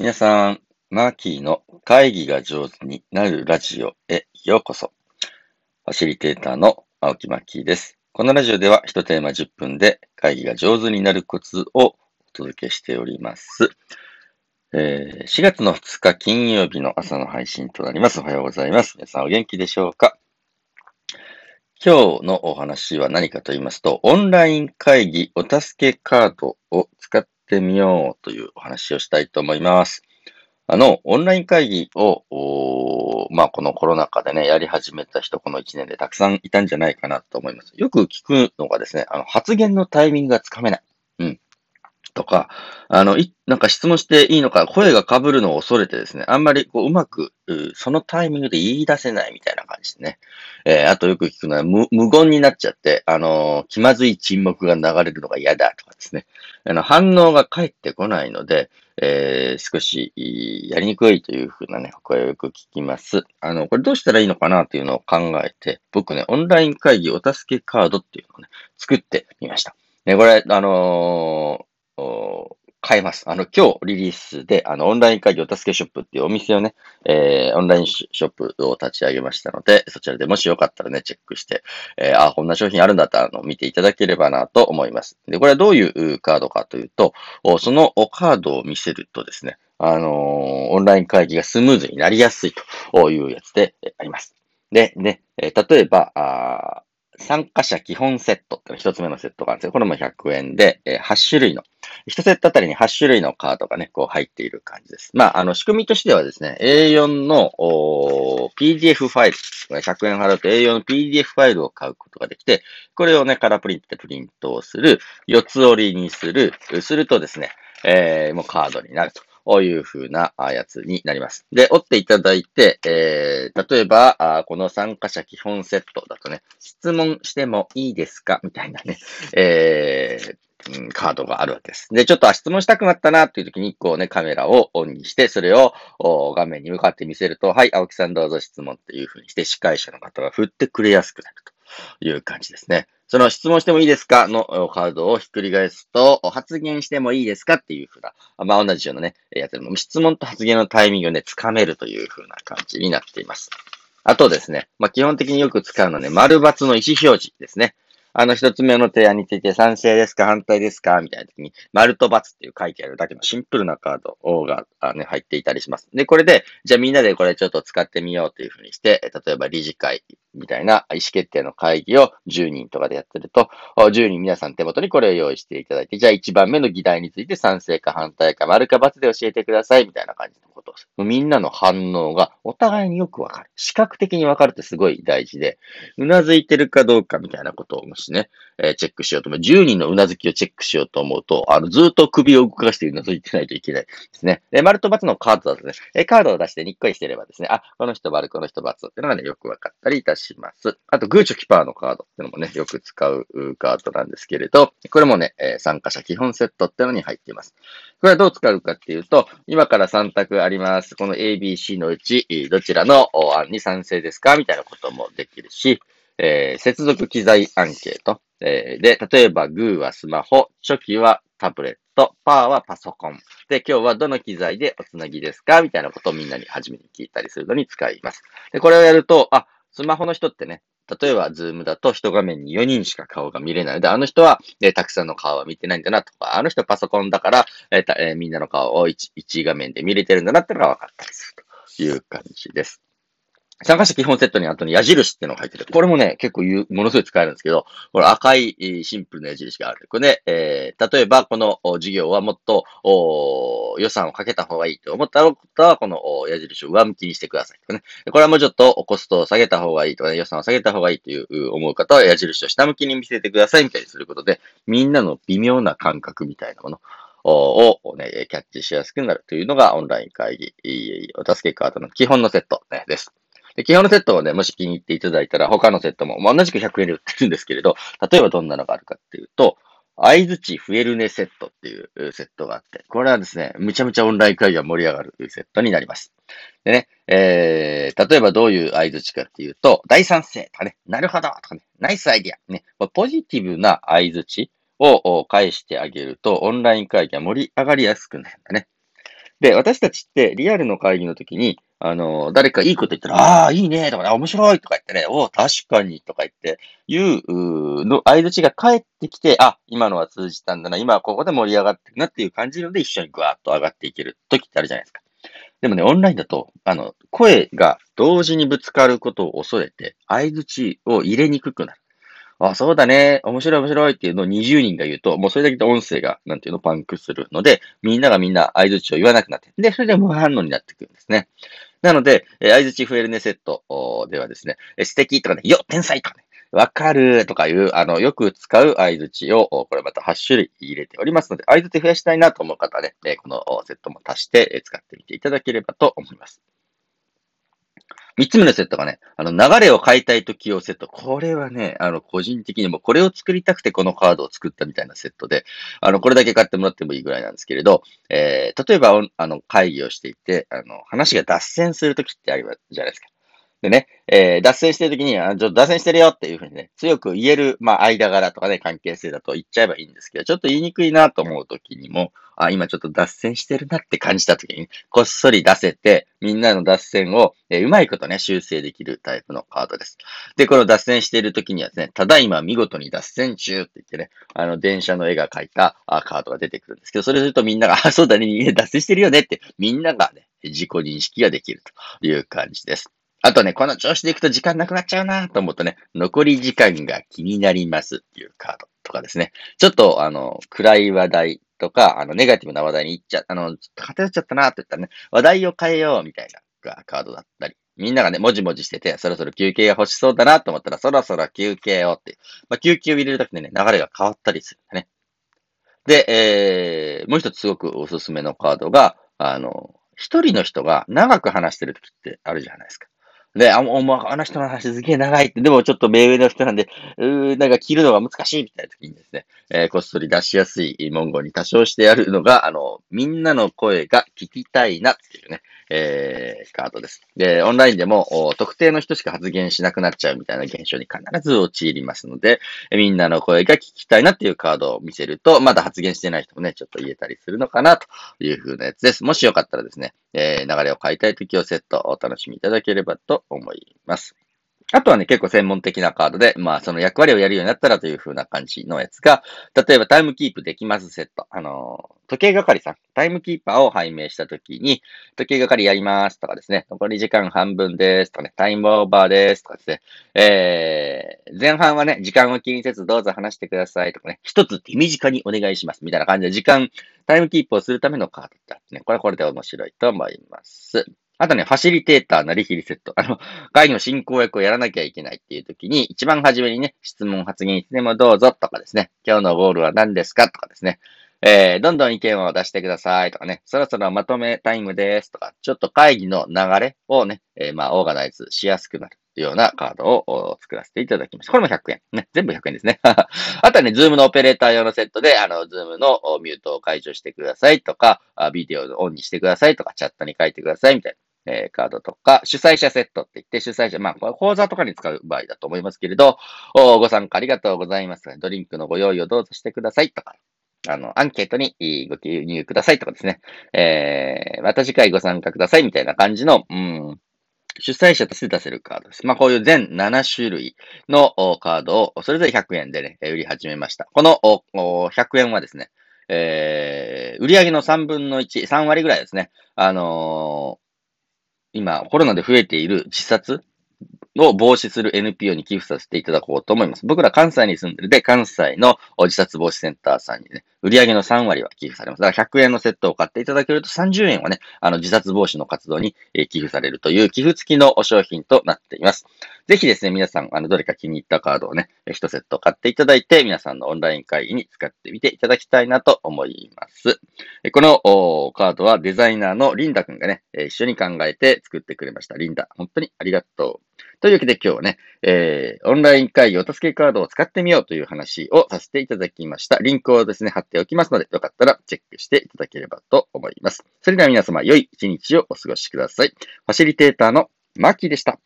皆さん、マーキーの会議が上手になるラジオへようこそ。ファシリテーターの青木マッキーです。このラジオでは1テーマ10分で会議が上手になるコツをお届けしております。えー、4月の2日金曜日の朝の配信となります。おはようございます。皆さんお元気でしょうか？今日のお話は何かと言いますと、オンライン会議お助けカードを使ってみようというお話をしたいと思います。あの、オンライン会議を、まあ、このコロナ禍でね、やり始めた人、この1年でたくさんいたんじゃないかなと思います。よく聞くのがですね、あの、発言のタイミングがつかめない。とか、あの、い、なんか質問していいのか、声が被るのを恐れてですね、あんまりこう、うまく、そのタイミングで言い出せないみたいな感じですね。えー、あとよく聞くのは無、無言になっちゃって、あのー、気まずい沈黙が流れるのが嫌だとかですね。あの、反応が返ってこないので、えー、少し、やりにくいというふうなね、声をよく聞きます。あの、これどうしたらいいのかなというのを考えて、僕ね、オンライン会議お助けカードっていうのをね、作ってみました。ね、これ、あの、買えます。あの、今日リリースで、あの、オンライン会議お助けショップっていうお店をね、えー、オンラインショップを立ち上げましたので、そちらでもしよかったらね、チェックして、えー、あ、こんな商品あるんだったら、あの、見ていただければなと思います。で、これはどういうカードかというと、そのカードを見せるとですね、あのー、オンライン会議がスムーズになりやすいというやつであります。で、ね、例えば、あ参加者基本セットっての一つ目のセットがあるんですよ。これも100円で、えー、8種類の、1セットあたりに8種類のカードがね、こう入っている感じです。まあ、あの、仕組みとしてはですね、A4 の PDF ファイル、100円払うと A4 の PDF ファイルを買うことができて、これをね、カラープリントでプリントをする、四つ折りにする、するとですね、えー、もうカードになると。こういう風なやつになります。で、折っていただいて、えー、例えば、この参加者基本セットだとね、質問してもいいですか？みたいなね、えー、カードがあるわけです。で、ちょっと質問したくなったなっていう時に、こうね、カメラをオンにして、それを画面に向かって見せると、はい、青木さんどうぞ質問っていう風にして、司会者の方が振ってくれやすくなるという感じですね。その質問してもいいですか？のカードをひっくり返すと、発言してもいいですか？っていうふうな、まあ同じようなね、やつでも質問と発言のタイミングをね、つかめるというふうな感じになっています。あとですね、まあ基本的によく使うのはね、丸抜の意思表示ですね。あの一つ目の提案について賛成ですか反対ですかみたいな時に、丸と×っていう書いてあるだけのシンプルなカードが、ね、入っていたりします。で、これで、じゃあみんなでこれちょっと使ってみようというふうにして、例えば理事会みたいな意思決定の会議を10人とかでやってると、10人皆さん手元にこれを用意していただいて、じゃあ1番目の議題について賛成か反対か丸か×で教えてくださいみたいな感じのことをみんなの反応がお互いによくわかる。視覚的にわかるってすごい大事で、うなずいてるかどうかみたいなことをもしね、え、チェックしようと思う。10人のうなずきをチェックしようと思うと、あの、ずっと首を動かしてうなずいてないといけないですね。で、丸と×のカードだとね、えカードを出してにっこりしてればですね、あ、この人丸、この人×っていうのがね、よくわかったりいたします。あと、グーチョキパーのカードっていうのもね、よく使うカードなんですけれど、これもね、え参加者基本セットっていうのに入っています。これはどう使うかっていうと、今から3択あります。この ABC のうち、どちらの案に賛成ですかみたいなこともできるし、えー、接続機材アンケート。えー、で、例えば、グーはスマホ、初期はタブレット、パーはパソコン。で、今日はどの機材でおつなぎですかみたいなことをみんなに初めに聞いたりするのに使います。で、これをやると、あ、スマホの人ってね、例えば、ズームだと一画面に4人しか顔が見れないので、あの人は、えー、たくさんの顔は見てないんだなとか、あの人パソコンだから、えーえー、みんなの顔を 1, 1画面で見れてるんだなってのが分かったりするという感じです。参加者基本セットに後に矢印っていうのが入ってる。これもね、結構言う、ものすごい使えるんですけど、これ赤いシンプルな矢印がある。これね、えー、例えばこの事業はもっと予算をかけた方がいいと思ったら、この矢印を上向きにしてください。これはもうちょっとコストを下げた方がいいとかね、予算を下げた方がいいという思う方は矢印を下向きに見せてくださいみたいにすることで、みんなの微妙な感覚みたいなものをね、キャッチしやすくなるというのがオンライン会議、お助けカードの基本のセット、です。で、基本のセットをね、もし気に入っていただいたら、他のセットも、同じく100円で売ってるんですけれど、例えばどんなのがあるかっていうと、相づち増えるねセットっていうセットがあって、これはですね、むちゃむちゃオンライン会議が盛り上がるというセットになります。でね、えー、例えばどういう相づちかっていうと、大賛成とかね、なるほどとかね、ナイスアイディア、ね、ポジティブな相づちを返してあげると、オンライン会議が盛り上がりやすくなるんだね。で、私たちってリアルの会議の時に、あの、誰かいいこと言ったら、ああ、いいね、とかね、面白いとか言ってね、お確かに、とか言って、いうの、相槌が返ってきて、あ、今のは通じたんだな、今はここで盛り上がってるなっていう感じので、一緒にぐわっと上がっていける時ってあるじゃないですか。でもね、オンラインだと、あの、声が同時にぶつかることを恐れて、相槌を入れにくくなる。あ、そうだね。面白い面白いっていうのを20人が言うと、もうそれだけで音声が、なんていうの、パンクするので、みんながみんな合図値を言わなくなって、で、それで無反応になってくるんですね。なので、え合図値増えるねセットではですね、素敵とかね、よ天才とかね、わかるとかいう、あの、よく使う合図値を、これまた8種類入れておりますので、合図値増やしたいなと思う方はね、このセットも足して使ってみていただければと思います。三つ目のセットがね、あの、流れを変えたいとき用セット。これはね、あの、個人的にもこれを作りたくてこのカードを作ったみたいなセットで、あの、これだけ買ってもらってもいいぐらいなんですけれど、えー、例えば、あの、会議をしていて、あの、話が脱線するときってあるじゃないですか。でね、えー、脱線してるときに、あちょっと脱線してるよっていうふうにね、強く言える、まあ、間柄とかね、関係性だと言っちゃえばいいんですけど、ちょっと言いにくいなと思うときにも、あ、今ちょっと脱線してるなって感じたときに、こっそり出せて、みんなの脱線を、えー、うまいことね、修正できるタイプのカードです。で、この脱線しているときにはですね、ただいま見事に脱線中って言ってね、あの、電車の絵が描いたあカードが出てくるんですけど、それするとみんなが、あ、そうだね、脱線してるよねって、みんながね、自己認識ができるという感じです。あとね、この調子でいくと時間なくなっちゃうなと思うとね、残り時間が気になりますっていうカードとかですね。ちょっと、あの、暗い話題とか、あの、ネガティブな話題に行っちゃ、あのずっと、偏っちゃったなって言ったらね、話題を変えようみたいなカードだったり。みんながね、もじもじしてて、そろそろ休憩が欲しそうだなと思ったら、そろそろ休憩をって。まあ、休憩を入れるだけでね、流れが変わったりするんだね。で、えー、もう一つすごくおすすめのカードが、あの、一人の人が長く話してる時ってあるじゃないですか。で、あ、もう、あの人の話すげえ長いって、でもちょっと目上の人なんで、うー、なんか切るのが難しいみたいな時にですね、えー、こっそり出しやすい文言に多少してやるのが、あの、みんなの声が聞きたいなっていうね、えー、カードです。で、オンラインでも、特定の人しか発言しなくなっちゃうみたいな現象に必ず陥りますので、みんなの声が聞きたいなっていうカードを見せると、まだ発言してない人もね、ちょっと言えたりするのかなという風なやつです。もしよかったらですね、えー、流れを変えたい時をセットお楽しみいただければと思います。あとはね、結構専門的なカードで、まあ、その役割をやるようになったらという風な感じのやつが、例えばタイムキープできますセット。あの、時計係さん、タイムキーパーを拝命したときに、時計係やりますとかですね、残り時間半分ですとかね、タイムオーバーですとかですね、えー、前半はね、時間を気にせずどうぞ話してくださいとかね、一つ手短にお願いします。みたいな感じで時間、タイムキープをするためのカードってあってね、これはこれで面白いと思います。あとね、ファシリテーターなりきりセット。あの、会議の進行役をやらなきゃいけないっていう時に、一番初めにね、質問発言いつでもどうぞとかですね、今日のゴールは何ですかとかですね、えー、どんどん意見を出してくださいとかね、そろそろまとめタイムですとか、ちょっと会議の流れをね、えー、まあ、オーガナイズしやすくなるようなカードを作らせていただきました。これも100円。ね、全部100円ですね。あとはね、ズームのオペレーター用のセットで、あの、ズームのミュートを解除してくださいとか、ビデオをオンにしてくださいとか、チャットに書いてくださいみたいな。えー、カードとか、主催者セットって言って、主催者、まあ、これ講座とかに使う場合だと思いますけれど、ご参加ありがとうございます。ドリンクのご用意をどうぞしてくださいとか、あの、アンケートにご記入くださいとかですね、えー、また次回ご参加くださいみたいな感じの、うん、主催者として出せるカードです。まあ、こういう全7種類のカードをそれぞれ100円でね、売り始めました。この100円はですね、えー、売上の3分の1、3割ぐらいですね。あのー今、コロナで増えている自殺を防止する NPO に寄付させていただこうと思います。僕ら関西に住んでるで、関西の自殺防止センターさんにね、売り上げの3割は寄付されます。だから100円のセットを買っていただけると30円はね、あの自殺防止の活動に寄付されるという寄付付きの商品となっています。ぜひですね、皆さん、あの、どれか気に入ったカードをね、1セット買っていただいて、皆さんのオンライン会議に使ってみていただきたいなと思います。このカードはデザイナーのリンダ君がね、一緒に考えて作ってくれました。リンダ、本当にありがとう。というわけで今日はね、えー、オンライン会議お助けカードを使ってみようという話をさせていただきました。リンクをですね、貼っておきますので、よかったらチェックしていただければと思います。それでは皆様、良い一日をお過ごしください。ファシリテーターのマッキーでした。